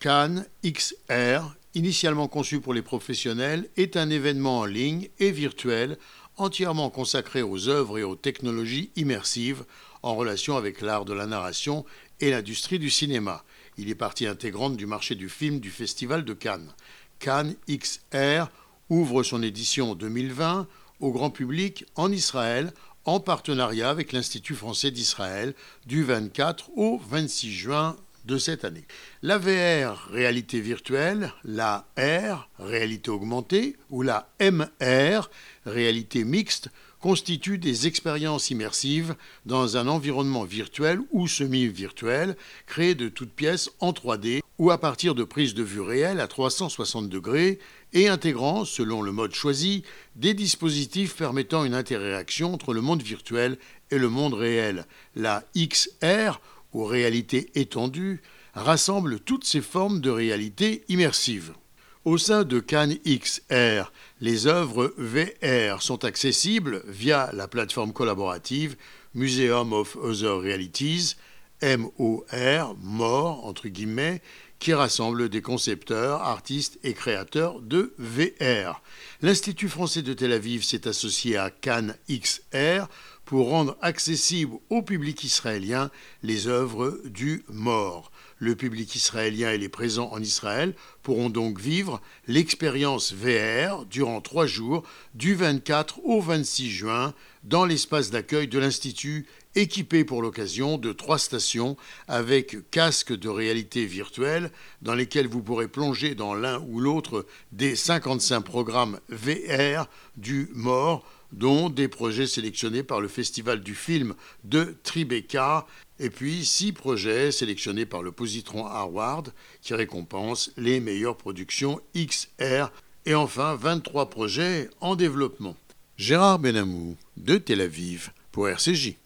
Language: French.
Cannes XR, initialement conçu pour les professionnels, est un événement en ligne et virtuel entièrement consacré aux œuvres et aux technologies immersives en relation avec l'art de la narration et l'industrie du cinéma. Il est partie intégrante du marché du film du Festival de Cannes. Cannes XR ouvre son édition 2020 au grand public en Israël en partenariat avec l'Institut français d'Israël du 24 au 26 juin de cette année. La VR, réalité virtuelle, la R, réalité augmentée, ou la MR, réalité mixte, constituent des expériences immersives dans un environnement virtuel ou semi-virtuel, créé de toutes pièces en 3D ou à partir de prises de vue réelles à 360 degrés et intégrant, selon le mode choisi, des dispositifs permettant une interaction entre le monde virtuel et le monde réel. La XR, ou réalité étendue, rassemble toutes ces formes de réalité immersive. Au sein de Cannes XR, les œuvres VR sont accessibles via la plateforme collaborative Museum of Other Realities, MOR, MOR entre guillemets, qui rassemble des concepteurs, artistes et créateurs de VR. L'Institut français de Tel Aviv s'est associé à Cannes XR pour rendre accessible au public israélien les œuvres du mort. Le public israélien et les présents en Israël pourront donc vivre l'expérience VR durant trois jours, du 24 au 26 juin, dans l'espace d'accueil de l'Institut, équipé pour l'occasion de trois stations avec casques de réalité virtuelle, dans lesquels vous pourrez plonger dans l'un ou l'autre des 55 programmes VR du mort dont des projets sélectionnés par le Festival du film de Tribeca, et puis six projets sélectionnés par le Positron Award, qui récompense les meilleures productions XR, et enfin 23 projets en développement. Gérard Benamou, de Tel Aviv, pour RCJ.